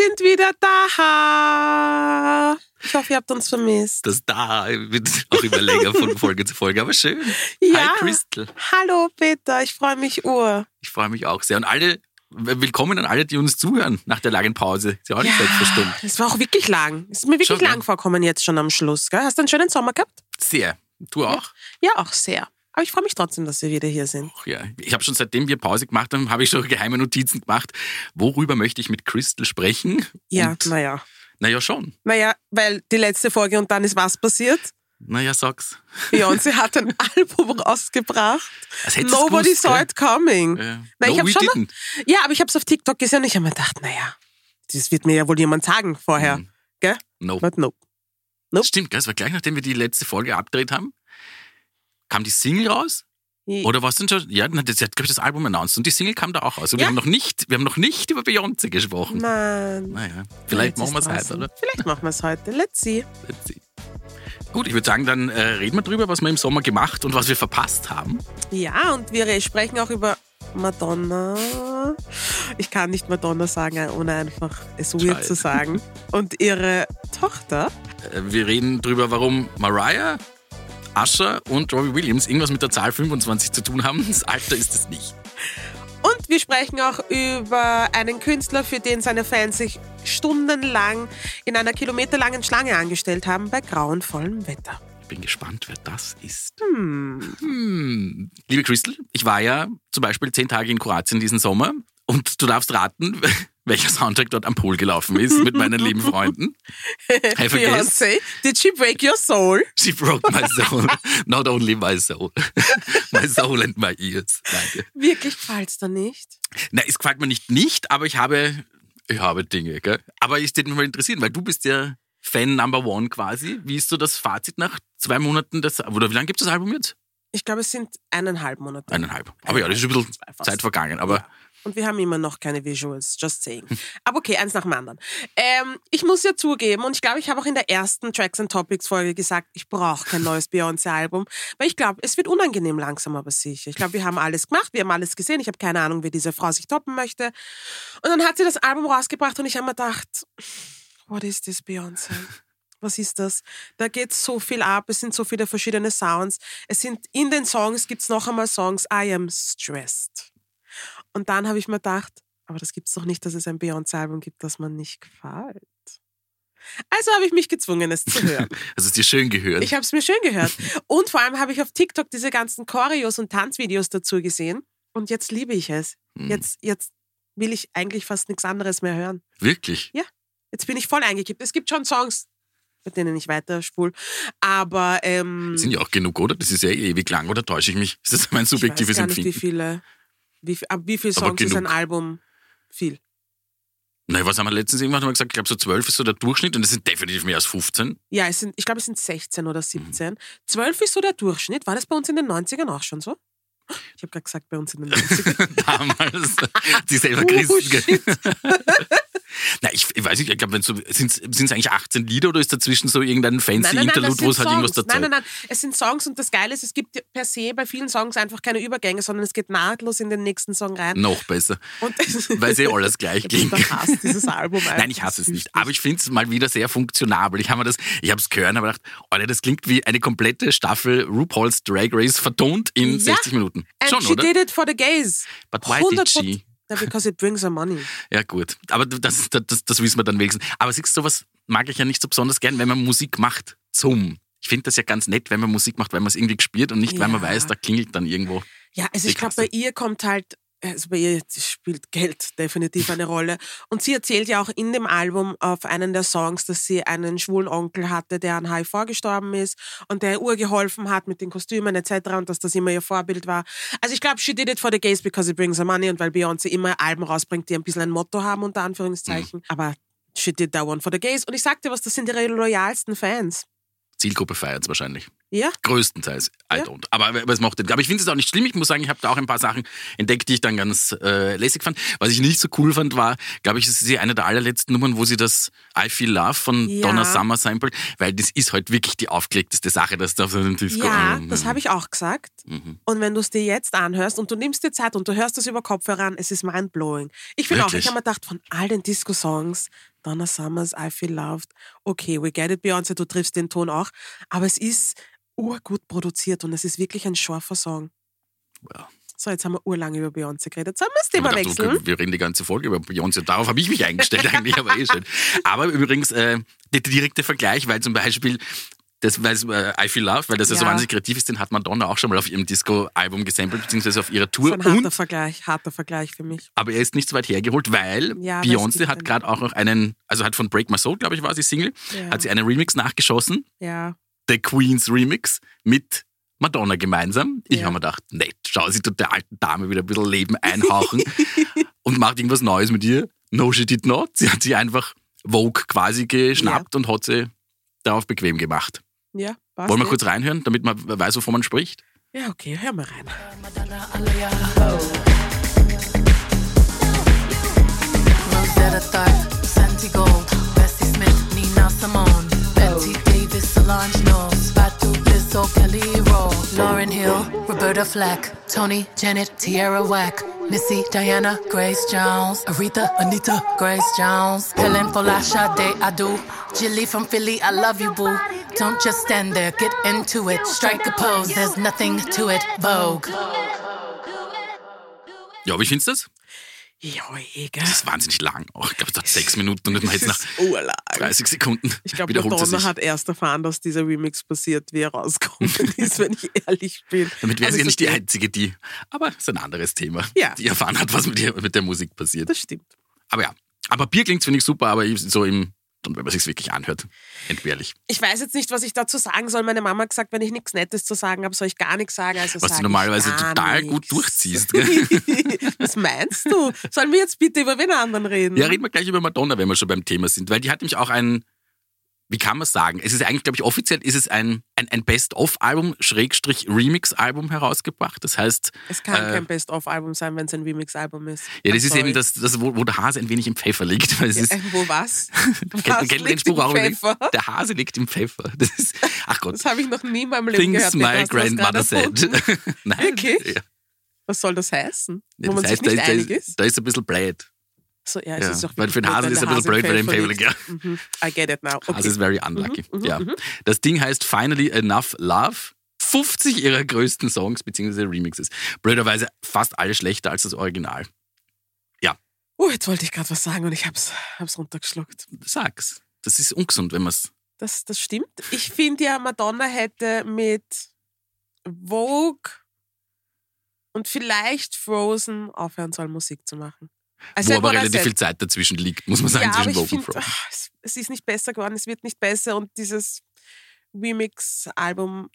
sind wieder da. Ich hoffe, ihr habt uns vermisst. Das da wird auch immer länger von Folge zu Folge, aber schön. Ja. Hi Crystal. Hallo Peter, ich freue mich ur. Ich freue mich auch sehr. Und alle, willkommen an alle, die uns zuhören nach der langen Pause. Ist ja auch nicht selbstverständlich. Es war auch wirklich lang. Es ist mir wirklich Schon, lang ja. vorkommen jetzt schon am Schluss. Gell? Hast du einen schönen Sommer gehabt? Sehr. Du auch? Ja, auch sehr. Aber ich freue mich trotzdem, dass wir wieder hier sind. Ach ja. Ich habe schon seitdem wir Pause gemacht haben, habe ich schon geheime Notizen gemacht. Worüber möchte ich mit Crystal sprechen? Ja, Und, naja. naja, schon. Naja, weil die letzte Folge und dann ist was passiert? Naja, sag's. Beyoncé hat ein Album rausgebracht. Nobody gewusst, saw it coming. Ja. Na, ich no, hab we schon noch-. Ja, aber ich habe es auf TikTok gesehen und ich habe mir gedacht, naja, das wird mir ja wohl jemand sagen vorher. Mhm. Gell? No. But no. Nope. Stimmt, gell? Es war gleich nachdem wir die letzte Folge abgedreht haben, kam die Single raus. Oder was denn schon? Ja, das hat, glaube ich, das Album announced und die Single kam da auch raus. Und wir Ja. haben noch nicht, wir haben noch nicht über Beyoncé gesprochen. Nein. Naja, vielleicht machen wir es heute, oder? Vielleicht machen wir es heute. Let's see. Let's see. Gut, ich würde sagen, dann äh, reden wir drüber, was wir im Sommer gemacht und was wir verpasst haben. Ja, und wir sprechen auch über Madonna. Ich kann nicht Madonna sagen, ohne einfach es weird Scheiße. zu sagen. Und ihre Tochter. Äh, wir reden drüber, warum Mariah, Usher und Robbie Williams irgendwas mit der Zahl 25 zu tun haben. Das Alter ist es nicht. Und wir sprechen auch über einen Künstler, für den seine Fans sich stundenlang in einer kilometerlangen Schlange angestellt haben bei grauenvollem Wetter. Ich bin gespannt, wer das ist. Hm. Hm. Liebe Crystal, ich war ja zum Beispiel zehn Tage in Kroatien diesen Sommer und du darfst raten, welcher Soundtrack dort am Pool gelaufen ist mit meinen lieben Freunden. I. Beyoncé, did she break your soul? She broke my soul. Not only my soul. My soul and my ears. Danke. Wirklich gefällt's da nicht? Na, es gefällt mir nicht nicht, aber ich habe, ich habe Dinge, gell? Aber ich würde mich mal interessieren, weil du bist ja Fan Number One quasi. Wie ist so das Fazit nach zwei Monaten? Des, oder wie lange gibt es das Album jetzt? Ich glaube, es sind eineinhalb Monate. Eineinhalb. Aber ja, das ist ein bisschen. Zeit vergangen. Aber Ja. Und wir haben immer noch keine Visuals, just saying. Aber okay, eins nach dem anderen. Ähm, ich muss ja zugeben, und ich glaube, ich habe auch in der ersten Tracks and Topics Folge gesagt, ich brauche kein neues Beyoncé-Album, weil ich glaube, es wird unangenehm langsam, aber sicher. Ich glaube, wir haben alles gemacht, wir haben alles gesehen. Ich habe keine Ahnung, wie diese Frau sich toppen möchte. Und dann hat sie das Album rausgebracht und ich habe mir gedacht, what is this Beyoncé? Was ist das? Da geht so viel ab, es sind so viele verschiedene Sounds. Es sind in den Songs gibt es noch einmal Songs, I am stressed. Und dann habe ich mir gedacht, aber das gibt es doch nicht, dass es ein Beyoncé-Album gibt, das man nicht gefällt. Also habe ich mich gezwungen, es zu hören. das ist dir schön gehört. Ich habe es mir schön gehört. Und vor allem habe ich auf TikTok diese ganzen Choreos und Tanzvideos dazu gesehen. Und jetzt liebe ich es. Hm. Jetzt, jetzt will ich eigentlich fast nichts anderes mehr hören. Wirklich? Jetzt bin ich voll eingekippt. Es gibt schon Songs, mit denen ich weiter spul. Aber ähm, Sind ja auch genug, oder? Das ist ja ewig lang, oder täusche ich mich? Ist das mein ich weiß subjektives gar nicht, wie Empfinden? viele, wie, viel- ab wie viele Aber Songs ist ein. Album? Viel. Nein, was haben wir letztens irgendwann mal gesagt? Ich glaube, so 12 ist so der Durchschnitt und das sind definitiv mehr als 15. Ja, es sind, ich glaube, es sind 16 Mhm. oder 17. 12 ist so der Durchschnitt. War das bei uns in den 90ern auch schon so? Ich habe gerade gesagt, bei uns in den 90ern. Damals. Die selber Oh, Christen. Na, ich, ich weiß nicht, ich glaube, so, sind es eigentlich 18 Lieder oder ist dazwischen so irgendein fancy Nein, nein, Interlude, wo es halt irgendwas dazu Nein, nein, nein. Es sind Songs und das Geile ist, es gibt per se bei vielen Songs einfach keine Übergänge, sondern es geht nahtlos in den nächsten Song rein. Noch besser. Weil sie alles gleich klingt. Ich hasse dieses Album. Nein, ich hasse es nicht. Aber ich finde es mal wieder sehr funktionabel. Ich habe mir das, ich habe es gehört und habe gedacht, Alter, das klingt wie eine komplette Staffel RuPaul's Drag Race vertont in Ja. 60 Minuten. And Schon, she oder? did it for the gays. But why did 100%. she? Ja, because it brings her money. Ja, gut. Aber das, das, das, wissen wir dann wenigstens. Aber siehst du, sowas mag ich ja nicht so besonders gern, wenn man Musik macht zum. Ich finde das ja ganz nett, wenn man Musik macht, weil man es irgendwie gespielt und nicht, weil man Ja. weiß, da klingelt dann irgendwo. Ja, also ich glaube, bei ihr kommt halt, also bei ihr spielt Geld definitiv eine Rolle. Und sie erzählt ja auch in dem Album auf einen der Songs, dass sie einen schwulen Onkel hatte, der an HIV gestorben ist und der ihr urgeholfen hat mit den Kostümen etc. und dass das immer ihr Vorbild war. Also ich glaube, she did it for the gays because it brings her money und weil Beyoncé immer Alben rausbringt, die ein bisschen ein Motto haben, unter Anführungszeichen. Mhm. Aber she did that one for the gays. Und ich sagte was, das sind ihre loyalsten Fans. Zielgruppe feiert es wahrscheinlich. Ja? Größtenteils. I Ja. don't. Aber, aber es macht den. Aber ich finde es auch nicht schlimm. Ich muss sagen, ich habe da auch ein paar Sachen entdeckt, die ich dann ganz äh, lässig fand. Was ich nicht so cool fand, war, glaube ich, das ist sie eine der allerletzten Nummern, wo sie das I Feel Love von Ja. Donna Summer samplet, weil das ist halt wirklich die aufgelegteste Sache, dass da auf so einem Disco. Ja, das habe ich auch gesagt. Mhm. Und wenn du es dir jetzt anhörst und du nimmst dir Zeit und du hörst es über Kopfhörer an, es ist mindblowing. Ich finde auch, ich habe mir gedacht, von all den Disco-Songs, Donna Summers, I Feel Loved. Okay, we get it, Beyoncé, du triffst den Ton auch. Aber es ist urgut produziert und es ist wirklich ein scharfer Song. Ja. So, jetzt haben wir urlang über Beyoncé geredet. Sollen wir das Thema dachte, wechseln? Wir reden die ganze Folge über Beyoncé. Darauf habe ich mich eingestellt eigentlich, aber eh schön. Aber übrigens, äh, der direkte Vergleich, weil zum Beispiel das, weil es, äh, I Feel Love, weil das ja. so wahnsinnig kreativ ist, den hat Madonna auch schon mal auf ihrem Disco-Album gesampelt, beziehungsweise auf ihrer Tour. ein harter Und, Vergleich, harter Vergleich für mich. aber er ist nicht so weit hergeholt, weil Ja, Beyoncé hat gerade auch noch einen, also hat von Break My Soul, glaube ich, war sie Single, Ja. hat sie einen Remix nachgeschossen, Ja, The Queen's Remix, mit Madonna gemeinsam. Ich habe mir gedacht, nett, schau, sie tut der alten Dame wieder ein bisschen Leben einhauchen und macht irgendwas Neues mit ihr. No, she did not. Sie hat sie einfach Vogue quasi geschnappt und hat sie darauf bequem gemacht. Ja, passt. Wollen wir kurz reinhören, damit man weiß, wovon man spricht? Ja, okay, hör mal rein. Santi Gold, Bessie Smith, Nina Simone, Betty Davis, Solange Knowles, Lauren Hill, Roberta Flack, Tony, Janet, Tierra Whack, Missy, Diana, Grace Jones, Aretha, Anita, Grace Jones, Helen Folasha, I Do, Jilly from Philly, I love you, boo. Don't just stand there, get into it, strike a pose, there's nothing to it, Vogue. Ja, wie findest du das? Ja, egal. Das ist wahnsinnig lang. Auch, ich glaube, es hat sechs Minuten und jetzt nach urlang. 30 Sekunden Ich glaube, Madonna hat erst erfahren, dass dieser Remix passiert, wie er rausgekommen ist, wenn ich ehrlich bin. Damit wäre Aber sie ja nicht die okay. Einzige, die. Aber es ist ein anderes Thema. Ja. Die erfahren hat, was mit der, mit der Musik passiert. Das stimmt. Aber ja. Aber Bier klingt, finde ich super, aber so im. Und wenn man sich wirklich anhört, entbehrlich. Ich weiß jetzt nicht, was ich dazu sagen soll. Meine Mama hat gesagt, wenn ich nichts Nettes zu sagen habe, soll ich gar nichts sagen. Also Was sag du normalerweise total nichts. gut durchziehst. Was meinst du? Sollen wir jetzt bitte über wen anderen reden? Ja, reden wir gleich über Madonna, wenn wir schon beim Thema sind, weil die hat nämlich auch ein, wie kann man sagen, es ist eigentlich, glaube ich, offiziell ist es ein, ein, ein Best-of-Album, Schrägstrich Remix-Album herausgebracht. Das heißt, es kann äh, kein Best-of-Album sein, wenn es ein Remix-Album ist. ja, das I'm ist eben sorry. das, das wo, wo der Hase ein wenig im Pfeffer liegt. Weil es ist, Äh, wo was? kennt, was kennt den liegt Spruch auch? Pfeffer? Der Hase liegt im Pfeffer. Das ist, ach Gott, Das habe ich noch nie in meinem Leben things gehört. Peter. my grandmother said. Nein, Wirklich? Ja. Was soll das heißen? Ja, Wo man das heißt, sich da nicht ist, da, einig ist, ist? da ist ein bisschen blöd. So, ja, es Ja, ist auch weil für den Hasen ist es ein bisschen blöd, im Hase Pfeffer liegt. Mhm. I get it now. Hase Okay. ist very unlucky. Mhm, ja. mhm. Das Ding heißt Finally Enough Love. 50 ihrer größten Songs bzw. Remixes. Blöderweise fast alle schlechter als das Original. Oh, jetzt wollte ich gerade was sagen und ich hab's, hab's runtergeschluckt. Sag's. Das ist ungesund, wenn man es. Das, das stimmt. Ich finde ja, Madonna hätte mit Vogue und vielleicht Frozen aufhören sollen, Musik zu machen. Also Wo aber relativ said. viel Zeit dazwischen liegt, muss man sagen, ja, zwischen und finde, Frozen. es, ist nicht besser geworden, es wird nicht besser und dieses Remix-Album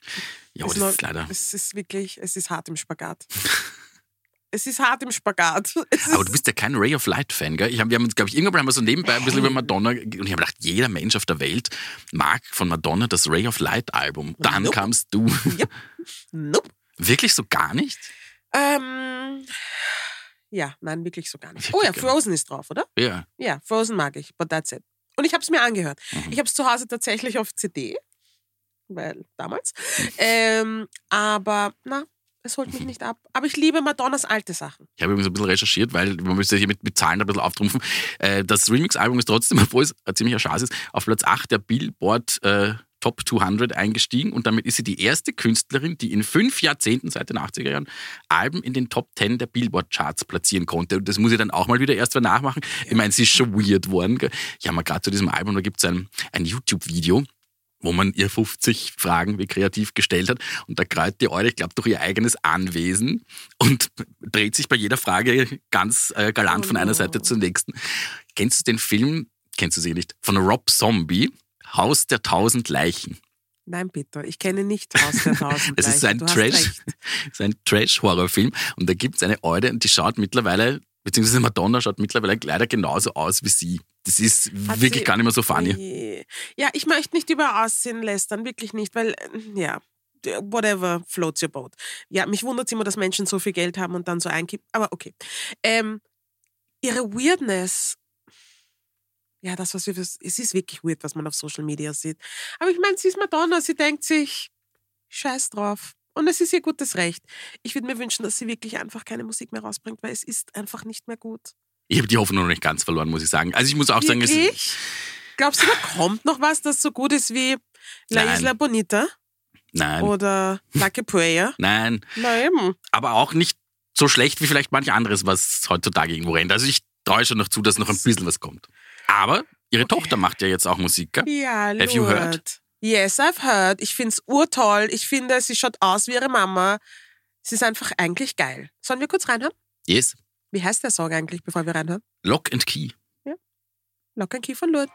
Ja, ist das noch- ist leider. Es ist wirklich, es ist hart im Spagat. es ist hart im Spagat. Es Aber du bist ja kein Ray of Light-Fan, gell? Ich hab, wir haben uns, glaube ich, irgendwann haben wir so nebenbei ein bisschen über Madonna und ich habe gedacht, jeder Mensch auf der Welt mag von Madonna das Ray of Light-Album. Dann Nope. kamst du. Nope. Wirklich so gar nicht? Ähm, ja, nein, wirklich so gar nicht. Oh ja. Frozen ist drauf, oder? Ja. Ja, Frozen mag ich, but that's it. Und ich habe es mir angehört. Mhm. Ich habe es zu Hause tatsächlich auf CD, weil damals. Ähm, aber na, es holt mich Mhm. nicht ab. Aber ich liebe Madonnas alte Sachen. Ich habe übrigens ein bisschen recherchiert, weil man müsste hier mit, mit Zahlen ein bisschen auftrumpfen. Äh, das Remix-Album ist trotzdem, obwohl es ein ziemlicher Schatz ist, auf Platz 8 der Billboard äh, Top 200 eingestiegen und damit ist sie die erste Künstlerin, die in fünf Jahrzehnten seit den 80er Jahren Alben in den Top 10 der Billboard-Charts platzieren konnte. Und das muss ich dann auch mal wieder erst mal nachmachen. Ich meine, sie ist schon weird worden. Ich habe mal gerade zu diesem Album, da gibt es ein, ein YouTube-Video, wo man ihr 50 Fragen wie kreativ gestellt hat. Und da kreuzt die Eure, ich glaube, durch ihr eigenes Anwesen und dreht sich bei jeder Frage ganz äh, galant Oh von einer. Seite zur nächsten. Kennst du den Film, kennst du sie nicht, von Rob Zombie, Haus der tausend Leichen? Nein, Peter, ich kenne nicht Haus der Tausend Es ist Leichen. ein Trash, so ein Trash-Horrorfilm. Und da gibt es eine Eude und die schaut mittlerweile, beziehungsweise Madonna schaut mittlerweile leider genauso aus wie sie. Das ist Hat wirklich sie- gar nicht mehr so funny. Ja, ich möchte nicht über Aussehen lästern, wirklich nicht, weil, ja, whatever floats your boat. Ja, mich wundert immer, dass Menschen so viel Geld haben und dann so einkippen, aber okay. Ähm, ihre Weirdness, ja, das, was wir, es ist wirklich weird, was man auf Social Media sieht. Aber ich meine, sie ist Madonna, sie denkt sich, scheiß drauf. Und es ist ihr gutes Recht. Ich würde mir wünschen, dass sie wirklich einfach keine Musik mehr rausbringt, weil es ist einfach nicht mehr gut. Ich habe die Hoffnung noch nicht ganz verloren, muss ich sagen. Also ich muss auch sagen, es, Wirklich? Glaubst du, da kommt noch was, das so gut ist wie La Nein. Isla Bonita nein, oder Lucky Prayer? nein, Na eben. aber auch nicht so schlecht wie vielleicht manch anderes, was heutzutage irgendwo rennt. Also ich traue schon noch zu, dass noch ein bisschen was kommt. Aber ihre Tochter macht ja jetzt auch Musik, gell? Ja, Have you Lord. heard? Yes, I've heard. Ich find's urtoll. Ich finde, sie schaut aus wie ihre Mama. Sie ist einfach eigentlich geil. Sollen wir kurz reinhören? Yes. Wie heißt der Song eigentlich, bevor wir reinhören? Lock and Key. Lock and Key von Lourdes.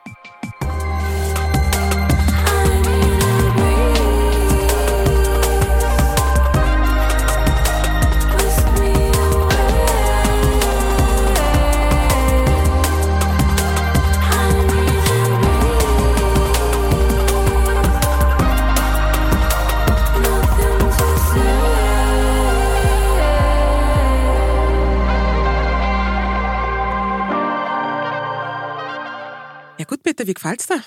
Ja Peter, wie gefällt's dir?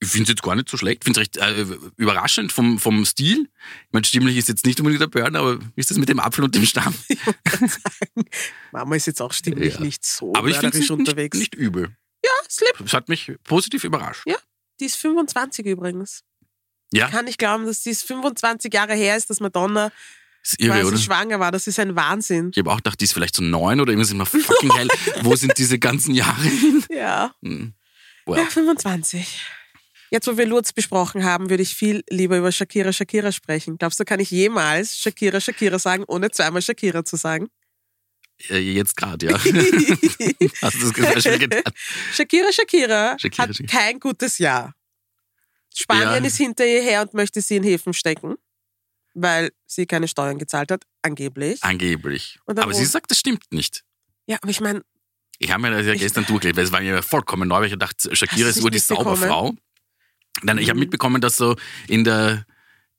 Ich finde es jetzt gar nicht so schlecht. Ich finde es recht äh, überraschend vom, vom Stil. Ich meine, stimmlich ist jetzt nicht unbedingt der Burn, aber wie ist das mit dem Apfel und dem Stamm? Mama ist jetzt auch stimmlich Ja. nicht so Aber ich es nicht, unterwegs. nicht übel. Ja, Slip. Es hat mich positiv überrascht. Die ist 25 übrigens. Ja, Ich kann nicht glauben, dass dies 25 Jahre her ist, dass Madonna ist irre, quasi oder? schwanger war. Das ist ein Wahnsinn. Ich habe auch gedacht, die ist vielleicht so neun oder irgendwas immer fucking hell. Wo sind diese ganzen Jahre hin? Ja. Hm. Ja, Well, 25. Jetzt, wo wir Lourdes besprochen haben, würde ich viel lieber über Shakira Shakira sprechen. Glaubst du, kann ich jemals Shakira Shakira sagen, ohne zweimal Shakira zu sagen? äh, jetzt gerade, ja. Hast du das schon getan? Shakira Shakira, Shakira, hat Shakira. kein gutes Jahr. Spanien Ja. ist hinter ihr her und möchte sie in Häfen stecken, weil sie keine Steuern gezahlt hat, angeblich. Angeblich. Aber sie sagt, das stimmt nicht. Ja, aber ich meine, Ich habe mir das ja gestern durchgelesen, weil es war mir vollkommen neu, weil ich dachte, Shakira ist nur die? Sauberfrau. Dann, ich habe Mhm. mitbekommen, dass so in der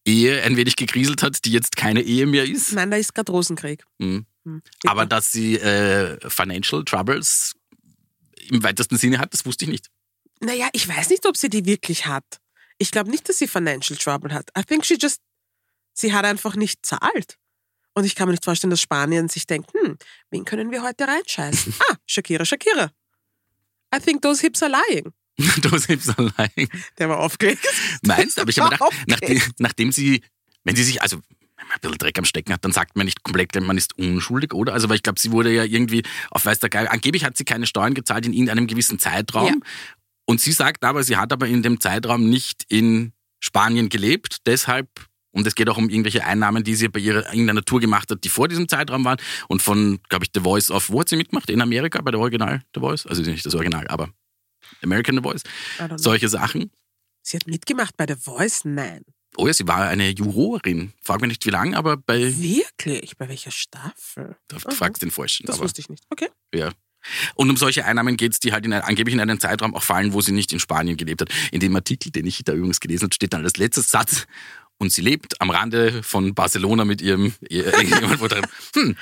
Ehe ein wenig gekriselt hat, die jetzt keine Ehe mehr ist. nein, da ist gerade Rosenkrieg. Mhm. Hm, bitte. Aber dass sie äh, Financial Troubles im weitesten Sinne hat, das wusste ich nicht. Naja, ich weiß nicht, ob sie die wirklich hat. Ich glaube nicht, dass sie Financial Trouble hat. I think she just, sie hat einfach nicht zahlt. Und ich kann mir nicht vorstellen, dass Spanien sich denkt, hm, wen können wir heute reinscheißen? ah, Shakira, Shakira. I think those hips are lying. du selbst allein. Der war aufgelegt. Meinst du? Aber ich habe gedacht, nachdem, nachdem sie, wenn sie sich, also wenn man ein bisschen Dreck am Stecken hat, dann sagt man nicht komplett, man ist unschuldig, oder? Also, weil ich glaube, sie wurde ja irgendwie auf weiß der Geil, angeblich hat sie keine Steuern gezahlt in irgendeinem gewissen Zeitraum. Ja. Und sie sagt aber, sie hat aber in dem Zeitraum nicht in Spanien gelebt, deshalb und es geht auch um irgendwelche Einnahmen, die sie bei ihrer irgendeiner Tour gemacht hat, die vor diesem Zeitraum waren. Und von, glaube ich, The Voice of, wo hat sie mitgemacht? In Amerika bei der Original The Voice? Also nicht das Original, aber American The Voice. Solche Sachen. Sie hat mitgemacht bei The Voice? Nein. Oh ja, sie war eine Jurorin. Frag mich nicht wie lange, aber bei. Wirklich? Bei welcher Staffel? Da Aha. fragst du den Falschen. Das aber, wusste ich nicht. Okay. ja. Und um solche Einnahmen geht es, die halt in, angeblich in einen Zeitraum auch fallen, wo sie nicht in Spanien gelebt hat. In dem Artikel, den ich da übrigens gelesen habe, steht dann als letzter Satz. Und sie lebt am Rande von Barcelona mit ihrem Ehemann. hm,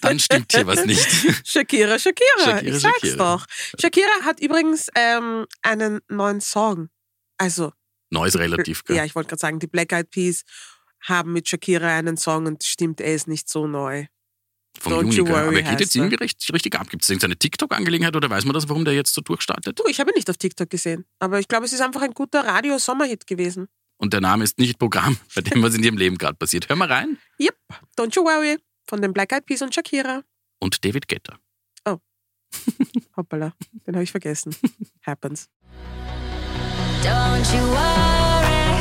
dann stimmt hier was nicht. Shakira, Shakira. Shakira, ich sag's Shakira. doch. Shakira hat übrigens ähm, einen neuen Song. Also, Neues relativ, gell? ja, ich wollte gerade sagen, die Black Eyed Peas haben mit Shakira einen Song und stimmt, er ist nicht so neu. Vom Don't Juni, you gell? worry Aber er geht jetzt irgendwie recht, richtig ab. Gibt es irgendeine TikTok-Angelegenheit oder weiß man das, warum der jetzt so durchstartet? Du, ich habe ihn nicht auf TikTok gesehen, aber ich glaube, es ist einfach ein guter Radio-Sommerhit gewesen. Und der Name ist nicht Programm, bei dem, was in ihrem Leben gerade passiert. Hör mal rein. Yep, Don't You Worry von den Black Eyed Peas und Shakira. Und David Guetta. Hoppala, den habe ich vergessen. Happens. Don't you worry,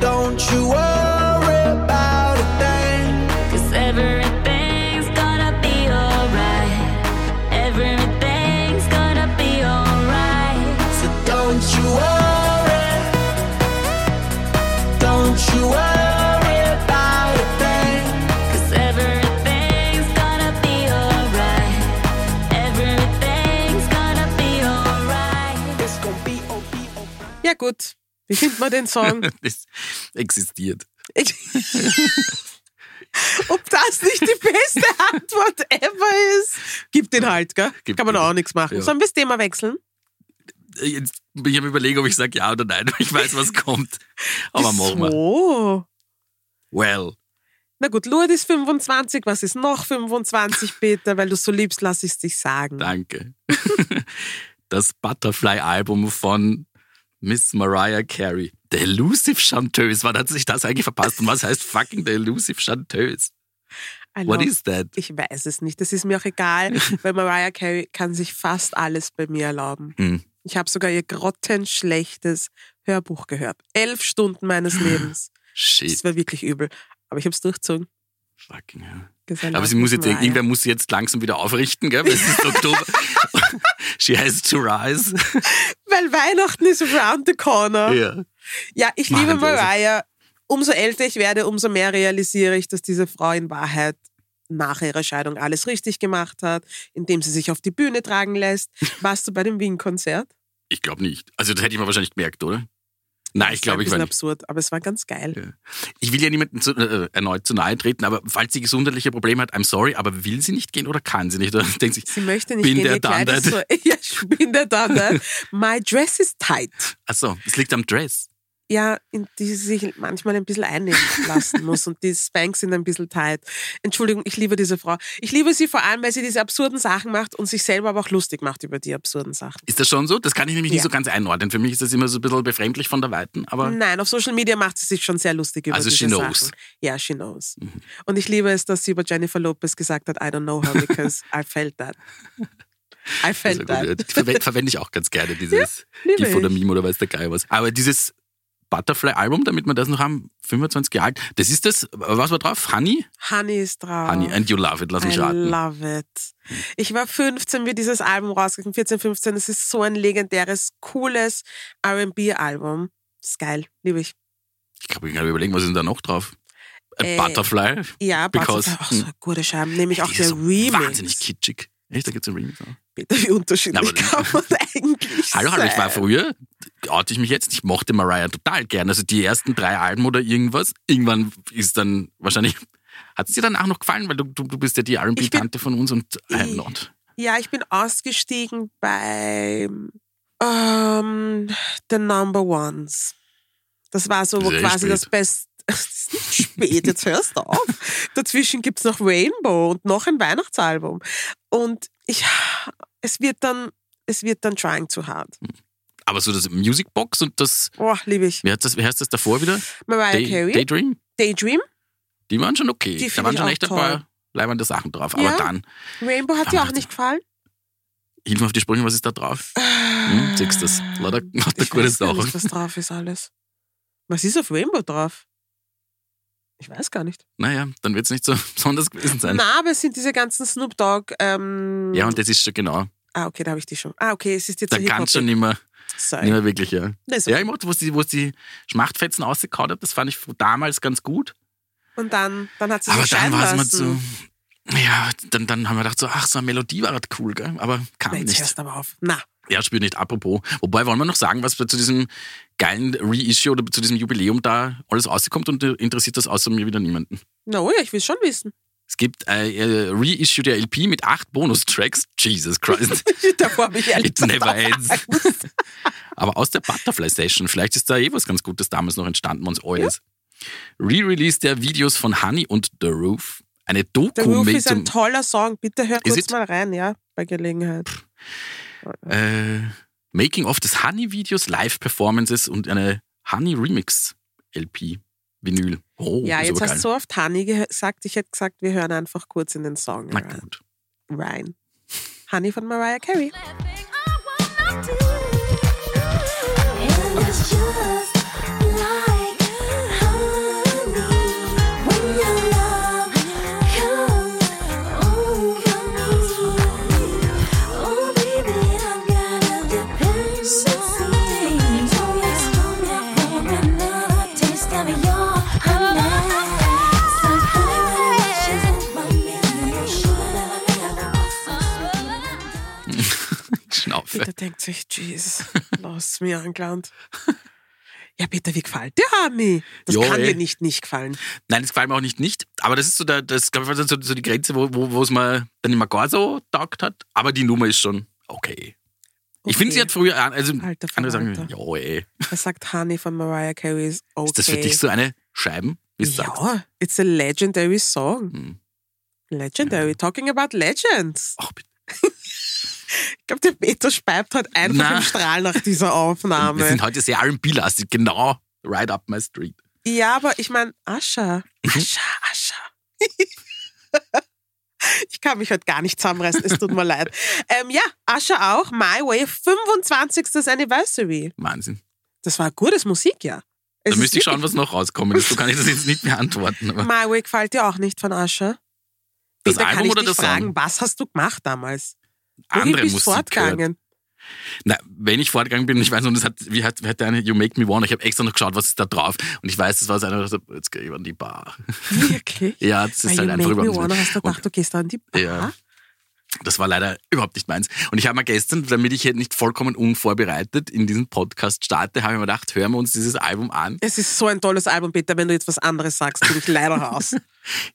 Don't you worry wie findet man den Song? Das existiert. Ob das nicht die beste Antwort ever ist, gibt den halt, gell? Gibt Kann man den. auch nichts machen. Ja. Sollen wir das Thema wechseln? Jetzt bin ich am überlegen, ob ich sage ja oder nein. Ich weiß, was kommt. Aber machen wir. So. Well. Na gut, Lourdes ist 25, was ist noch 25, Peter? Weil du so liebst, lass ich es dich sagen. Danke. Das Butterfly-Album von Miss Mariah Carey. The Elusive Chanteuse. Wann hat sich das eigentlich verpasst? Und was heißt fucking The Elusive Chanteuse? I What love- is that? Ich weiß es nicht. Das ist mir auch egal, weil Mariah Carey kann sich fast alles bei mir erlauben. Hm. Ich habe sogar ihr grottenschlechtes Hörbuch gehört. Elf Stunden meines Lebens. Shit. Das war wirklich übel. Aber ich habe es durchzogen. Fucking hell. Aber sie muss jetzt, irgendwer muss sie jetzt langsam wieder aufrichten, gell? Weil es ist Oktober. She has to rise. Weil Weihnachten ist around the corner. ja. Ja, ich Machen liebe. Mariah. Umso älter ich werde, umso mehr realisiere ich, dass diese Frau in Wahrheit nach ihrer Scheidung alles richtig gemacht hat, indem sie sich auf die Bühne tragen lässt. Warst du bei dem Wien-Konzert? Ich glaube nicht. Also das hätte ich mir wahrscheinlich gemerkt, oder? Nein, ich glaube, ein ich war bisschen nicht. absurd, aber es war ganz geil. Ich will ja niemandem zu, äh, erneut zu nahe treten, aber falls sie gesundheitliche Probleme hat, I'm sorry, aber will sie nicht gehen oder kann sie nicht? Oder denkt sich, Sie möchte nicht Bin gehen, der ist so, ja, ich bin der done. My dress is tight. achso, es liegt am Dress. Ja, in die sie sich manchmal ein bisschen einnehmen lassen muss und die Spanks sind ein bisschen tight. Entschuldigung, ich liebe diese Frau. Ich liebe sie vor allem, weil sie diese absurden Sachen macht und sich selber aber auch lustig macht über die absurden Sachen. Ist das schon so? Das kann ich nämlich Ja. nicht so ganz einordnen. Für mich ist das immer so ein bisschen befremdlich von der Weiten, aber Nein, auf Social Media macht sie sich schon sehr lustig über Also diese she knows. Sachen. Ja, she knows. Und ich liebe es, dass sie über Jennifer Lopez gesagt hat, I don't know her because I felt that. I also felt gut, that. ja, die verwende, ich auch ganz gerne, dieses liebe GIF oder. Meme oder weiß der Geil was. Aber dieses Butterfly-Album, damit wir das noch haben, 25 Jahre alt, das ist das, was war drauf? Honey? Honey ist drauf. Honey, and you love it, lass mich I raten. love it. Ich war 15, wie dieses Album rausgekommen, 14, 15. Es ist so ein legendäres, cooles R&B-Album. Ist geil, liebe ich. Ich glaube, ich kann überlegen, was ist denn da noch drauf? Äh, Butterfly? Ja, Because- Butterfly, auch so gute Scheiben. Nämlich auch der so Remix. Wahnsinnig kitschig. Echt, da gibt es einen Remix auch. Bitte, wie unterschiedlich aber- kann man eigentlich Hallo, hallo, ich war früher, oute ich mich jetzt, ich mochte Mariah total gern. Also die ersten drei Alben oder irgendwas. Irgendwann ist dann wahrscheinlich, hat es dir danach noch gefallen? Weil du, du, du bist ja die R&B-Tante von uns und I am Ich- not. Ja, ich bin ausgestiegen bei ähm, The Number Ones. Das war so Sehr quasi spät. das Beste. Das ist nicht spät, jetzt hörst du auf. Dazwischen gibt's noch Rainbow und noch ein Weihnachtsalbum. Und ich, es wird dann, es wird dann trying too hard. Aber so das Musicbox und das, Boah, liebe ich. wie heißt das, wie heißt das davor wieder? Mariah Day, Carey, Daydream? Daydream. Die waren schon okay. Die da waren schon echt ein paar leibende Sachen drauf. Aber Ja. dann, Rainbow hat dir auch nicht gefallen? hilf mir auf die Sprünge, was ist da drauf? Hm, siehst du das? Lauter, lauter Ich gute nicht, was drauf ist alles. Was ist auf Rainbow drauf? Ich weiß gar nicht. Naja, dann wird es nicht so besonders gewesen sein. Na, aber es sind diese ganzen Snoop Dogg. Ähm, Ja, und das ist schon genau. ah, okay, da habe ich die schon. Ah, okay, es ist jetzt Da so kann schon nicht mehr, Sorry. nicht mehr wirklich, ja. Ist Ja, okay. ich mochte, wo sie, wo sie Schmachtfetzen ausgekaut hat, das fand ich damals ganz gut. Und dann, dann hat sie Aber dann war es mir lassen. zu. Ja, dann, dann haben wir gedacht, so, ach, so eine Melodie war halt cool, gell? Aber kam Na, jetzt nicht. hörst du aber auf. Na, Ja, spürt nicht. Apropos. Wobei, wollen wir noch sagen, was zu diesem geilen Reissue oder zu diesem Jubiläum da alles rauskommt und interessiert das außer mir wieder niemanden? na oh ja, ich will schon wissen. Es gibt ein äh, Reissue der LP mit acht Bonustracks. Jesus Christ. Davor habe ich ehrlich It never ends. Aber aus der Butterfly Session. Vielleicht ist da eh was ganz Gutes damals noch entstanden, uns alles. Re-Release der Videos von Honey und The Roof. Eine Doku The Roof ist ein toller Song. Bitte hör Is kurz mal rein, ja, bei Gelegenheit. äh, Making of des Honey-Videos, Live-Performances und eine Honey-Remix-LP. Vinyl. Oh, Ja, jetzt hast geil. du so oft Honey gesagt. Ich hätte gesagt, wir hören einfach kurz in den Song Na rein. gut. rein. Honey von Mariah Carey. Denkt sich, jeez, lass mir angelangt. Ja, Peter, wie gefällt dir Honey? Das Jo, kann ey. dir nicht nicht gefallen. Nein, das gefällt mir auch nicht nicht. Aber das ist so, der, das glaube ich, so, so die Grenze, wo, wo, wo es mir dann mehr gar so taugt hat. Aber die Nummer ist schon okay. Ich finde, sie hat früher, also Alter andere sagen, Verwalter. ja, ey. Er sagt, Honey von Mariah Carey ist okay. Ist das für dich so eine Scheiben? wie du sagst. Ja, it's a legendary song. Hm. Legendary. Talking about legends. Ach, bitte. Ich glaube, der Peter speibt halt einfach Na. im Strahl nach dieser Wir Aufnahme. sind heute sehr R&B-lastig, genau. Right up my street. Ja, aber ich meine, Ascha. Mhm. Ascha, Ascha. ich kann mich heute gar nicht zusammenreißen, es tut mir leid. Ähm, ja, Ascha auch. My Way, 25. Anniversary. Wahnsinn. Das war gutes Musikjahr. Es Da müsste ich schauen, was noch rauskommen ist. So kann ich das jetzt nicht beantworten. Aber My Way gefällt dir auch nicht von Ascha. das Peter, kann Album ich oder dich das fragen, Song? was hast du gemacht damals? Wohin Andere bist Musik fortgegangen? Na, wenn ich fortgegangen bin, ich weiß noch, das hat, wie hat, wie hat der eine You Make Me Wanna, ich habe extra noch geschaut, was ist da drauf. Und ich weiß, das war so einer, so, jetzt gehe ich an die Bar. Wirklich? Ja, das ist Weil halt you einfach make me überhaupt wanna, nicht hast du gedacht, du gehst an die Bar? Ja. Das war leider überhaupt nicht meins. Und ich habe mir gestern, damit ich hier nicht vollkommen unvorbereitet in diesen Podcast starte, habe ich mir gedacht, hören wir uns dieses Album an. Es ist so ein tolles Album, Peter. Wenn du jetzt was anderes sagst, bin ich leider raus.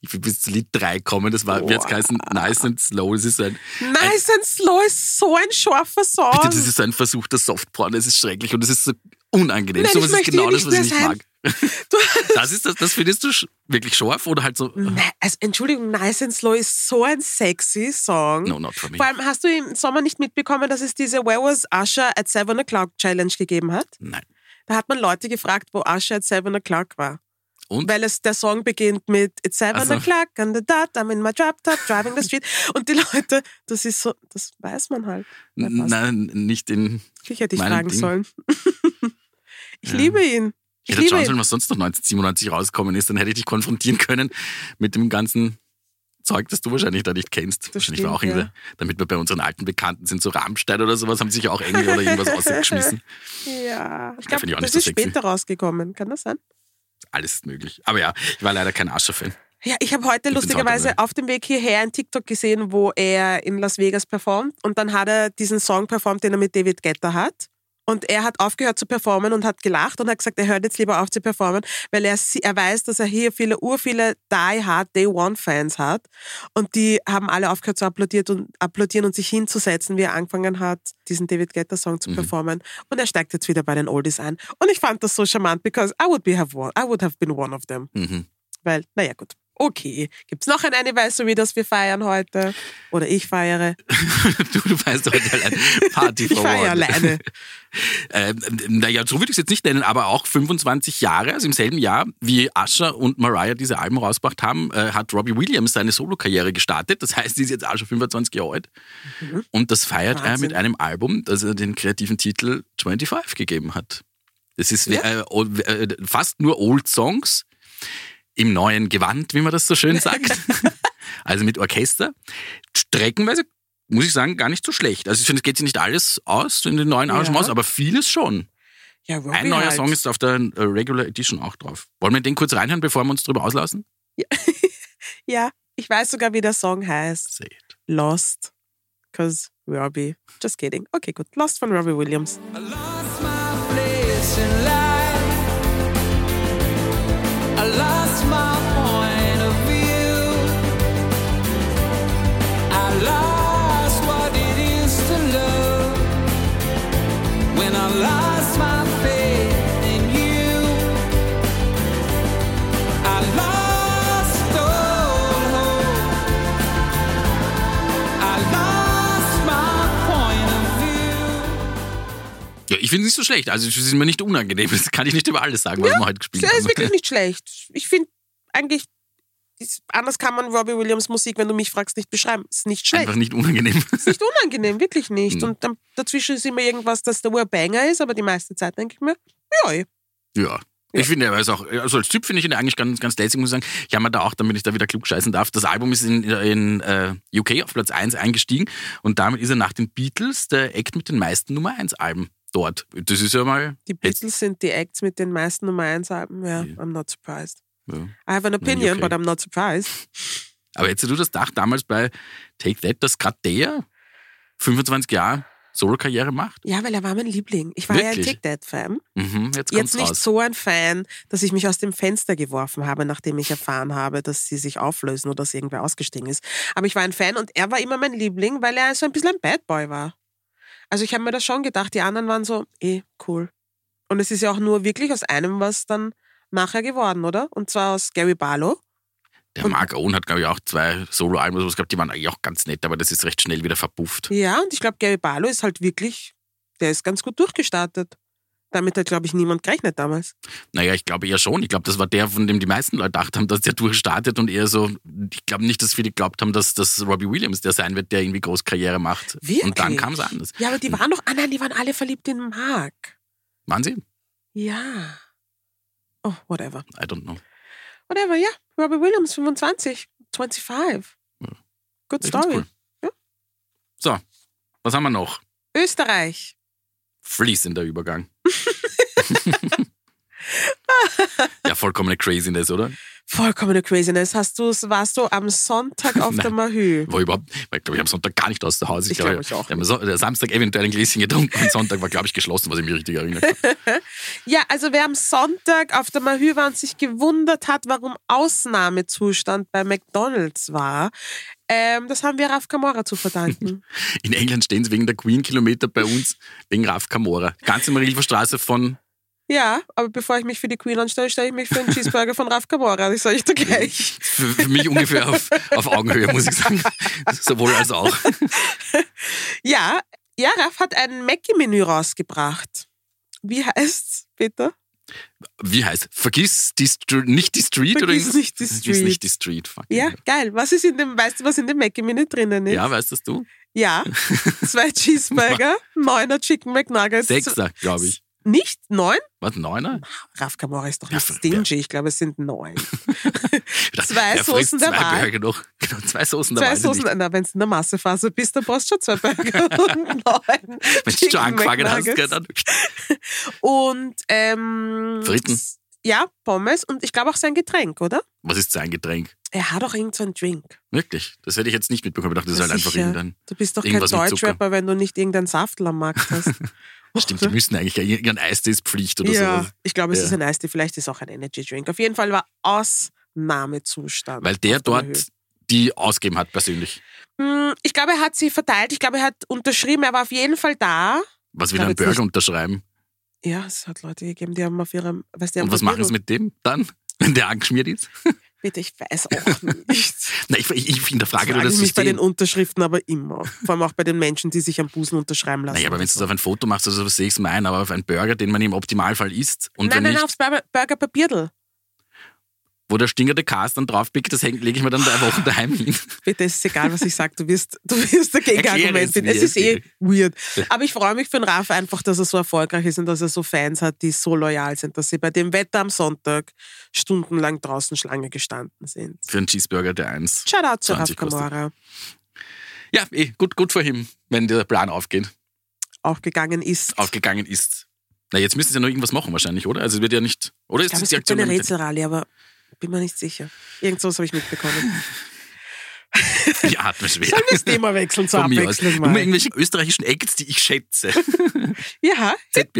Ich will bis zu Lied 3 kommen. Das war, wie jetzt Boah. geheißen, Nice and Slow. Das ist so ein, nice and Slow ist so ein scharfer Song. bitte, das ist so ein versuchter Softporn. Das ist schrecklich und das ist so unangenehm. Nein, so was ist genau hier das, was ich nicht mag. Das ist das, das findest du wirklich scharf oder halt so, Nein, also, Entschuldigung, Nice and Slow ist so ein sexy Song. no, not for me. Vor allem hast du im Sommer nicht mitbekommen, dass es diese Where was Usher at 7 o'clock Challenge gegeben hat? Nein. Da hat man Leute gefragt, wo Usher at 7 o'clock war. Und? Weil es der Song beginnt mit It's 7 Ach so. o'clock on the dot, I'm in my drop top, driving the street. Und die Leute, das ist so, das weiß man halt. Nein, nicht in. Ich hätte dich fragen Ding. sollen. ich Ja. liebe ihn. Ich Ich hätte sollen, was sonst noch 1997 rausgekommen ist. Dann hätte ich dich konfrontieren können mit dem ganzen Zeug, das du wahrscheinlich da nicht kennst. wahrscheinlich war stimmt, auch irgendwie, damit wir bei unseren alten Bekannten sind, so Rammstein oder sowas, haben sich auch Engel oder irgendwas ausgeschmissen. Ja, ich Ja, glaube, ich das so ist sexy. später rausgekommen. Kann das sein? Alles ist möglich. Aber ja, ich war leider kein Ascher-Fan. Ja, ich habe heute bin's lustigerweise auf dem Weg hierher ein TikTok gesehen, wo er in Las Vegas performt und dann hat er diesen Song performt, den er mit David Guetta hat. Und er hat aufgehört zu performen und hat gelacht und hat gesagt, er hört jetzt lieber auf zu performen, weil er, er weiß, dass er hier viele, urviele Die Hard Day One Fans hat. Und die haben alle aufgehört zu applaudiert und, applaudieren und sich hinzusetzen, wie er angefangen hat, diesen David Guetta Song Mhm. zu performen. Und er steigt jetzt wieder bei den Oldies ein. Und ich fand das so charmant, because I would, be have one, I would have been one of them. Mhm. Weil, naja, gut. Okay. Gibt's noch ein Anniversary, das wir feiern heute? Oder ich feiere? du, du weißt heute allein Party Ich for feiere one. alleine. Ähm, naja, so würde ich es jetzt nicht nennen, aber auch 25 Jahre, also im selben Jahr, wie Usher und Mariah diese Alben rausgebracht haben, äh, hat Robbie Williams seine Solokarriere gestartet. Das heißt, sie ist jetzt auch schon 25 Jahre alt. Und das feiert er Mhm. Wahnsinn. mit einem Album, das er den kreativen Titel 25 gegeben hat. Das ist Ja. äh, äh, fast nur Old Songs im neuen Gewand, wie man das so schön sagt. also mit Orchester. Streckenweise muss ich sagen, gar nicht so schlecht. Also ich finde, es geht sich nicht alles aus in den neuen Ja. Arrangements, aber vieles schon. Ja, Robbie Ein neuer halt. Song ist auf der äh, Regular Edition auch drauf. Wollen wir den kurz reinhören, bevor wir uns drüber auslassen? Ja, ich weiß sogar, wie der Song heißt. It. Lost. Cause Robbie. Just kidding. Okay, gut. Lost von Robbie Williams. I lost my place in ich finde es nicht so schlecht. Also es ist mir nicht unangenehm. Das kann ich nicht über alles sagen, was wir heute gespielt Der ist haben. wirklich nicht schlecht. Ich finde eigentlich, ist, anders kann man Robbie Williams Musik, wenn du mich fragst, nicht beschreiben. Ist nicht schlecht. Einfach nicht unangenehm. ist nicht unangenehm, wirklich nicht. Hm. Und dann, dazwischen ist immer irgendwas, das der Banger ist, aber die meiste Zeit denke ich mir, ja, eh. Ja. Ich finde, er ist auch, also als Typ finde ich ihn eigentlich ganz, ganz lässig, muss ich sagen. Ich habe mir da auch, damit ich da wieder klug scheißen darf, das Album ist in, in äh, UK auf Platz 1 eingestiegen und damit ist er nach den Beatles der Act mit den meisten Nummer 1 Alben dort. Das ist ja mal. die Beatles sind die Acts mit den meisten Nummer 1 Alben. Ja, Ja. I'm not surprised. Ja. I have an opinion, okay. but I'm not surprised. Aber hättest du das gedacht, damals bei Take That, dass gerade der 25 Jahre Solo-Karriere macht? Ja, weil er war mein Liebling. Ich war ja ein Wirklich? Take That Fan. Mhm, jetzt Jetzt nicht raus. so ein Fan, dass ich mich aus dem Fenster geworfen habe, nachdem ich erfahren habe, dass sie sich auflösen oder dass irgendwer ausgestiegen ist. Aber ich war ein Fan und er war immer mein Liebling, weil er so ein bisschen ein Bad Boy war. Also ich habe mir das schon gedacht, die anderen waren so, eh, cool. Und es ist ja auch nur wirklich aus einem was dann nachher geworden, oder? Und zwar aus Gary Barlow. Der Mark Owen hat, glaube ich, auch zwei Solo-Alben oder sowas gehabt, die waren eigentlich auch ganz nett, aber das ist recht schnell wieder verpufft. Ja, und ich glaube, Gary Barlow ist halt wirklich, der ist ganz gut durchgestartet. Damit hat, glaube ich, niemand gerechnet damals. Naja, ich glaube eher schon. Ich glaube, das war der, von dem die meisten Leute gedacht haben, dass der durchstartet und eher so, ich glaube nicht, dass viele geglaubt haben, dass, dass Robbie Williams der sein wird, der irgendwie groß Karriere macht. Wirklich? Und dann kam es anders. Ja, aber die waren doch, ah nein, die waren alle verliebt in Mark. Waren sie? Ja. Oh, whatever. I don't know. Whatever, ja. Robbie Williams, 25, 25. Good Ich story. cool. Ja. So, was haben wir noch? Österreich. Fließender Übergang. ja, vollkommene Craziness, oder? Vollkommene Craziness. Hast du's, warst du am Sonntag auf der Mahü? War überhaupt, ich glaube, ich am Sonntag gar nicht aus der Hause. Ich glaube, ich auch Ich habe so, der Samstag eventuell ein Gläschen getrunken und Sonntag war, glaube ich, geschlossen, was ich mich richtig erinnere. Ja, also wer am Sonntag auf der Mahü war und sich gewundert hat, warum Ausnahmezustand bei McDonalds war, ähm, das haben wir Raf Kamora zu verdanken. In England stehen sie wegen der Queen-Kilometer bei uns wegen Raf Camora. Ganz im Rilfer Straße von, ja, aber bevor ich mich für die Queen anstelle, stelle ich mich für einen Cheeseburger von Raf Kamora. Das sage ich dir gleich. für, für mich ungefähr auf, auf Augenhöhe, muss ich sagen. Sowohl als auch. Ja, ja, Raf hat ein Mackie-Menü rausgebracht. Wie heißt's, bitte? Wie heißt Vergiss die Str nicht die Street oder Vergiss irgendwas? nicht die Vergiss Street. nicht die Street. Fuck Ja, geil. Was ist in dem, weißt du, was in dem Mackie-Menü drinnen ist? Ja, weißt das du? Ja. Zwei Cheeseburger, neuner Chicken McNuggets. Sechster, glaube ich. Nicht neun? Was, neuner? Raf Kamora ist doch Ja, nicht für- stingy. Ich glaube, es sind neun. Zwei der frisst Soßen der zwei Wahl. Burger noch. Genau, zwei Soßen der Zwei Wahl. sind Soßen, na, wenn du in der Massephase bist, dann brauchst du schon zwei Burger und neun Wenn du schon angefangen hast, McNuggets. gell, dann Und ähm, Fritten. Ja, Pommes und ich glaube auch sein Getränk, oder? Was ist sein Getränk? Er hat auch irgend so einen Drink. Wirklich? Das hätte ich jetzt nicht mitbekommen. Ich dachte, das ist halt einfach irgendein. Du bist doch kein. Deutschrapper, wenn du nicht irgendeinen Saftl am Markt hast. Stimmt, die müssen eigentlich irgendein Eistee ist Pflicht oder ja, sowas. ich glaube, es Ja. ist ein Eistee, vielleicht ist es auch ein Energy Drink. Auf jeden Fall war Ausnahmezustand. Weil der dort Höhe. die ausgeben hat persönlich. Hm, Ich glaube, er hat sie verteilt. Ich glaube, er hat unterschrieben. Er war auf jeden Fall da. Was will ein Burger unterschreiben? Ja, es hat Leute gegeben, die haben auf ihrem. Weißt, die haben Und was machen sie mit dem dann, wenn der angeschmiert ist? Bitte, ich weiß auch nicht. Na, ich, ich, ich hinterfrage nur Frage das ich mich bei den System. Unterschriften aber immer. Vor allem auch bei den Menschen, die sich am Busen unterschreiben lassen. Naja, aber wenn du es auf ein Foto machst, also sehe ich es mein, aber auf einen Burger, den man im Optimalfall isst und Nein, nein, nicht, aufs Burger- Burger-Papierl. Wo der stinkende Cast dann draufpickt, das lege ich mir dann drei Wochen daheim hin. Bitte, es ist egal, was ich sage. Du wirst, du wirst dagegen Erkläre Argument es Es ist eh weird. Aber ich freue mich für den Raf einfach, dass er so erfolgreich ist und dass er so Fans hat, die so loyal sind, dass sie bei dem Wetter am Sonntag stundenlang draußen Schlange gestanden sind. Für einen Cheeseburger der eins. Shoutout zu Raf 20 kostet. Kamara. Ja, eh, gut, gut für ihn, wenn der Plan aufgeht, Auch gegangen ist. aufgegangen ist. Na, jetzt müssen sie ja noch irgendwas machen wahrscheinlich, oder? Also es wird ja nicht, oder? Ich glaube, es die gibt eine Rätselrallye, aber bin mir nicht sicher. Irgend sowas habe ich mitbekommen. Ich atme schwer. Sollen wir das Thema wechseln zur Von aus. Abwechslung Nur mal mal? irgendwelche österreichischen Acts, die ich schätze. Ja, ZB.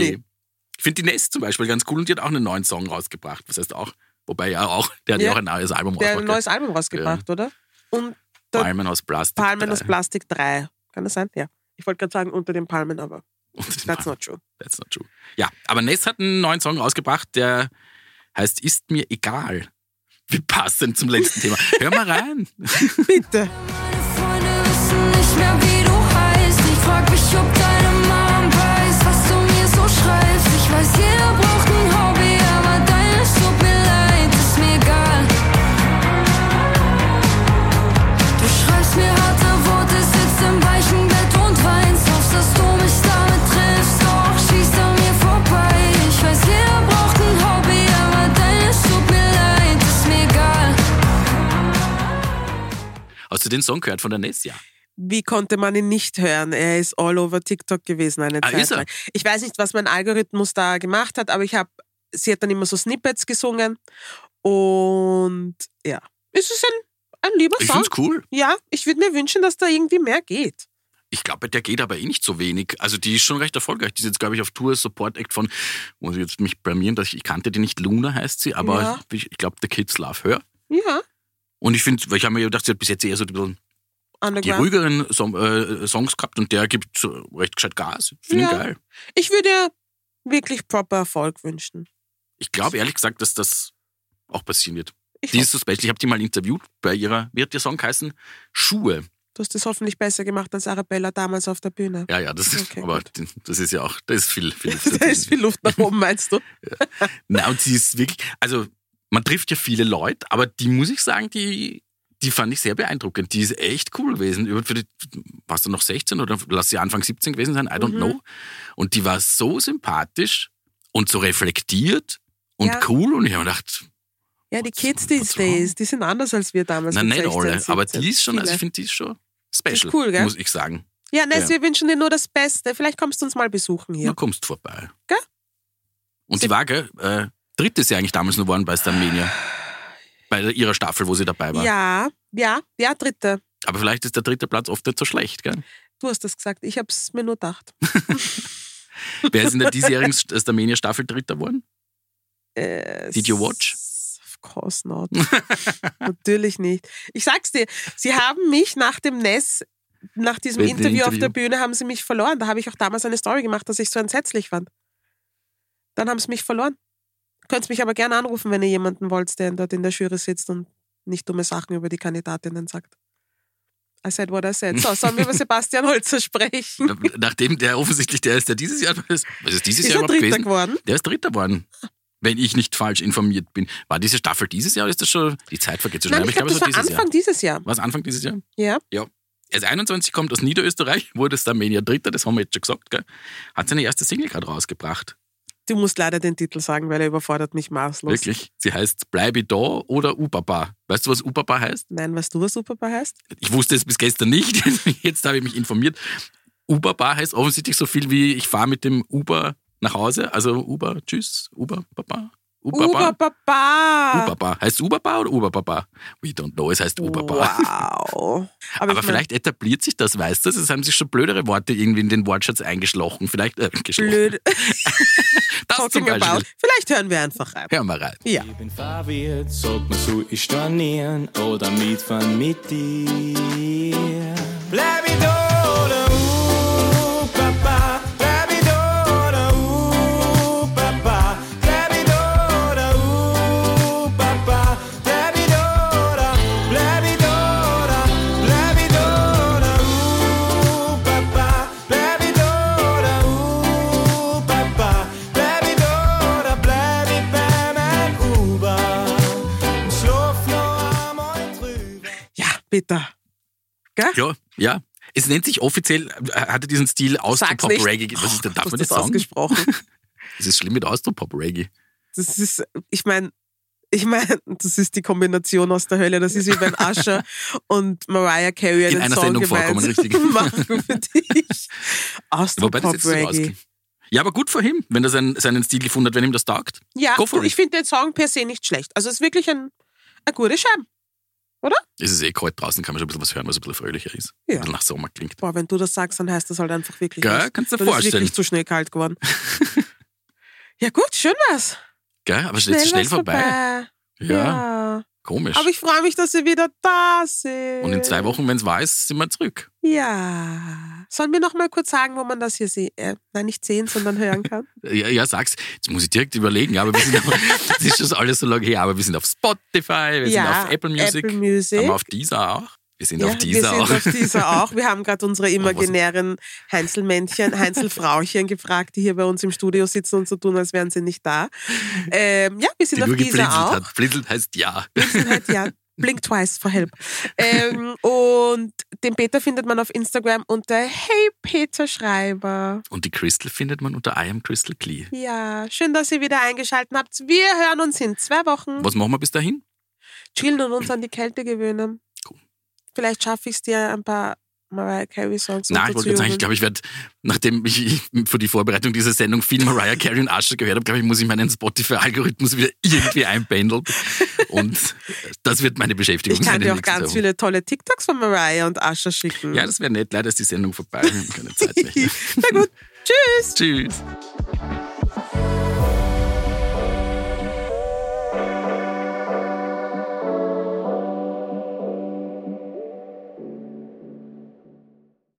Ich finde die Nest zum Beispiel ganz cool und die hat auch einen neuen Song rausgebracht. Was heißt auch? Wobei ja auch, der hat ja Ja. auch ein neues Album Der hat ein rausgebracht. neues Album rausgebracht, oder? Und der Palmen aus Plastik. Palmen aus drei. Plastik 3. Kann das sein? Ja. Ich wollte gerade sagen, unter den Palmen, aber that's Palmen. not true. That's not true. Ja, aber Ness hat einen neuen Song rausgebracht, der heißt Ist mir egal. Wie passend zum letzten Thema. Hör mal rein. Bitte. Meine Freunde wissen nicht mehr, wie du heißt. Ich frag mich, ob deine Hast du den Song gehört von der Ness? Ja. Wie konnte man ihn nicht hören? Er ist all over TikTok gewesen eine Ah, Zeit lang. Ich weiß nicht, was mein Algorithmus da gemacht hat, aber ich habe, sie hat dann immer so Snippets gesungen und ja, es ist ein, ein lieber Ich Song. find's cool. Ja, ich würde mir wünschen, dass da irgendwie mehr geht. Ich glaube, der geht aber eh nicht so wenig. Also die ist schon recht erfolgreich. Die ist jetzt, glaube ich, auf Tour Support Act von, muss ich jetzt mich blamieren, dass ich, ich kannte die nicht, Luna heißt sie, aber Ja. ich, ich glaube, The Kids Love Her. Ja, Und ich finde, weil ich habe mir gedacht, sie hat bis jetzt eher so ein bisschen die ruhigeren Song, äh, Songs gehabt und der gibt so recht gescheit Gas. Finde ich Ja. geil. Ich würde ihr wirklich proper Erfolg wünschen. Ich glaube ehrlich gesagt, dass das auch passieren wird. Ich Die ist so special. Ich habe die mal interviewt bei ihrer, wie hat der Song geheißen? Schuhe. Du hast das hoffentlich besser gemacht als Arabella damals auf der Bühne. Ja, ja, das ist, Okay, aber gut. das ist ja auch, da ist viel, viel Luft Da ist viel Luft nach oben, meinst du? Na, und sie ist wirklich, also man trifft ja viele Leute, aber die muss ich sagen, die, die fand ich sehr beeindruckend. Die ist echt cool gewesen. Die, warst du noch 16 oder lass sie Anfang 17 gewesen sein? I don't Mhm. know. Und die war so sympathisch und so reflektiert und Ja. cool. Und ich habe gedacht, Ja, die Kids these days, die sind anders als wir damals. nein, nicht 16, alle, aber 17. die ist schon, also ich finde, die ist schon special, cool, gell? muss ich sagen. Ja, Ness, Ja. wir wünschen dir nur das Beste. Vielleicht kommst du uns mal besuchen Du hier. kommst vorbei. Gell? Und die war, gell, äh, dritte ist ja eigentlich damals nur geworden bei Starmania. Bei ihrer Staffel, wo sie dabei war. Ja, ja, ja, dritte. Aber vielleicht ist der dritte Platz oft nicht so schlecht, gell? Du hast das gesagt. Ich hab's mir nur gedacht. Wer ist in der diesjährigen Starmania Staffel dritter geworden? Äh, Did you watch? Of course not. Natürlich nicht. Ich sag's dir, sie haben mich nach dem Ness, nach diesem dem Interview, auf Interview. der Bühne, haben sie mich verloren. Da habe ich auch damals eine Story gemacht, dass ich so entsetzlich fand. Dann haben sie mich verloren. Könnt mich aber gerne anrufen, wenn ihr jemanden wollt, der dort in der Jury sitzt und nicht dumme Sachen über die Kandidatinnen sagt. I said what I said. So, sollen wir über Sebastian Holzer sprechen? Nachdem der offensichtlich der ist, der dieses Jahr ist. Was ist dieses Ist Jahr er Dritter gewesen? geworden? Der ist dritter geworden. Wenn ich nicht falsch informiert bin. War diese Staffel dieses Jahr oder ist das schon. Die Zeit vergeht so schnell. Nein, ich glaube, das es war dieses Anfang Jahr. dieses Jahr. War es Anfang dieses Jahr? Ja. Ja. Er ist 21, kommt aus Niederösterreich, wurde Starmania Dritter, das haben wir jetzt schon gesagt, gell? Hat seine erste Single gerade rausgebracht. Du musst leider den Titel sagen, weil er überfordert mich maßlos. Wirklich. Sie heißt Bleibe da oder Upapa. Weißt du, was Upapa heißt? Nein, weißt du, was Superbar heißt? Ich wusste es bis gestern nicht. Jetzt habe ich mich informiert. Uber-Bar heißt offensichtlich so viel wie ich fahre mit dem Uber nach Hause. Also Uber, tschüss, Uber, Papa. Uber-Bar. Uber-Papa. Uber-Bar. Heißt Uber-Bar oder Uber-Papa? We don't know, es heißt Uber-Bar. Wow. Aber, Aber ich vielleicht etabliert sich das, weißt du? Es haben sich schon blödere Worte irgendwie in den Wortschatz eingeschlochen. Vielleicht, äh, geschlochen. blöd. Das zum Beispiel. about. Vielleicht hören wir einfach rein. Hör mal rein. Ja. Ich bin verwirrt, sollte man so ich stornieren oder mitfahren mit dir? Bleib ich da bitte. Gell? Ja, ja. Es nennt sich offiziell, äh, hatte diesen Stil Sag's Austro-Pop nicht. Reggae. Was ist denn, darf Du man das sagen? ausgesprochen. Es ist schlimm mit Austro-Pop Reggae. Das ist, ich meine, ich meine, das ist die Kombination aus der Hölle. Das ist wie wenn Usher und Mariah Carey einen In einer Song Sendung vorkommen, gemeinsam richtig. machen für dich. Wobei das Austropop jetzt so Reggae. rausgeht. Ja, aber gut für ihn, wenn er seinen, seinen Stil gefunden hat, wenn ihm das taugt. Ja, ich finde den Song per se nicht schlecht. Also es ist wirklich ein, ein guter Scheibe. Es ist eh kalt draußen, kann man schon ein bisschen was hören, was ein bisschen fröhlicher ist. Ja. Ein bisschen nach Sommer klingt. Boah, wenn du das sagst, dann heißt das halt einfach wirklich was. Kannst du dir Dann ist vorstellen. wirklich zu schnell kalt geworden. ja gut, schön was. Gell? Aber schnell, schnell vorbei. vorbei. Ja, Ja. Komisch. Aber ich freue mich, dass ihr wieder da seid. Und in zwei Wochen, wenn es war, ist, sind wir zurück. Ja. Sollen wir noch mal kurz sagen, wo man das hier sieht? Äh, nein, nicht sehen, sondern hören kann? Ja, ja, sag's. Jetzt muss ich direkt überlegen, aber wir sind auf, das ist schon alles so lange her, aber wir sind auf Spotify, wir ja, sind auf Apple Music, Apple Music. haben wir auf dieser auch. Wir sind ja, auf wir dieser sind auch. auf dieser auch. Wir haben gerade unsere imaginären Heinzelmännchen, Heinzelfrauchen gefragt, die hier bei uns im Studio sitzen und so tun, als wären sie nicht da. Ähm, ja, wir sind die auf dieser auch. hat. Blinzelt heißt ja. sind halt, ja, blink twice for help. Ähm, und den Peter findet man auf Instagram unter Hey Peter Schreiber. Und die Crystal findet man unter I am Crystal Clee. Ja, schön, dass ihr wieder eingeschaltet habt. Wir hören uns in zwei Wochen. Was machen wir bis dahin? Chillen und uns an die Kälte gewöhnen. Vielleicht schaffe ich es dir, ein paar Mariah Carey Songs Nein, ich wollte sagen, ich glaube, ich werde, nachdem ich für die Vorbereitung dieser Sendung viel Mariah Carey und Usher gehört habe, glaube ich, muss ich meinen Spotify-Algorithmus wieder irgendwie einpendeln. Und das wird meine Beschäftigung Ich kann sein. dir auch ganz Woche. viele tolle TikToks von Mariah und Usher schicken. Ja, das wäre nett. Leider ist die Sendung vorbei. Wir haben keine Zeit mehr. Na gut, tschüss. Tschüss.